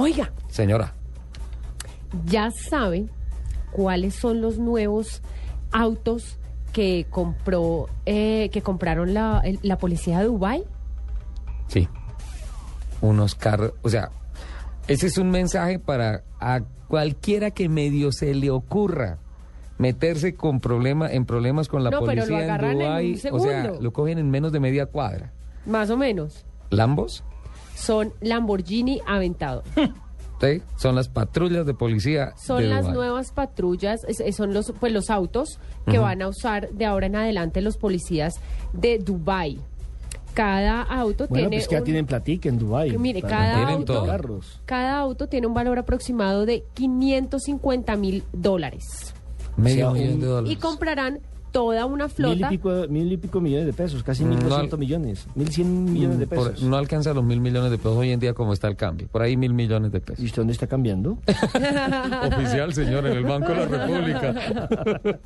Oiga, Señora, ¿ya sabe cuáles son los nuevos autos que compró, eh, que compraron la, el- la policía de Dubái? sí. Unos carros, o sea, ese es un mensaje para a cualquiera que medio se le ocurra meterse con problema, en problemas con la No, pero lo policía agarran en en un Dubái. o sea, segundo. lo cogen en menos de media cuadra. Más o menos. ¿Lambos? Son Lamborghini Aventado. ¿Sí? Son las patrullas de policía. Son de las nuevas patrullas, es- son los, pues, los autos que van a usar de ahora en adelante los policías de Dubái. Cada auto Bueno, tiene pues que ya un- tienen platica en que mire, cada Tienen auto, todo. carros. cada auto tiene un valor aproximado de 550 mil dólares. Medio O sea, millón un- de dólares. Y comprarán toda una Mil y, flota. pico, mil y pico millones de pesos, casi Mm, mil no doscientos al- millones, mil cien millones de Mm, por- pesos. no alcanza los mil millones de pesos hoy en día como está el cambio. Por ahí mil millones de pesos. ¿Y usted dónde está cambiando? Oficial, señor, en el Banco de la República.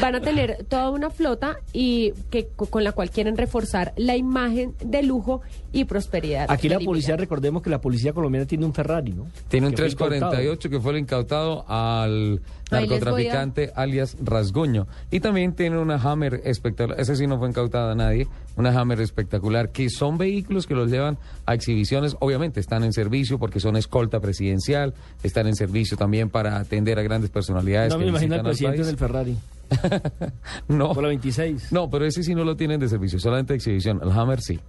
van a tener toda una flota y que co- con la cual quieren reforzar la imagen de lujo y prosperidad. Aquí la del policía, recordemos que la policía colombiana tiene un Ferrari, ¿no? Tiene un Que fue incautado. 348 que fue el incautado al a- narcotraficante alias Rasguño. Y también tiene una Hammer espectacular. Ese sí no fue incautada a nadie. Una Hammer espectacular. Que son vehículos que los llevan a exhibiciones. Obviamente están en servicio porque son escolta presidencial. Están en servicio también para atender a grandes personalidades. No que me imagino al presidente en el país. Ferrari, no, por la 26. no, pero ese sí no lo tienen de servicio. Solamente de exhibición. El Hammer sí.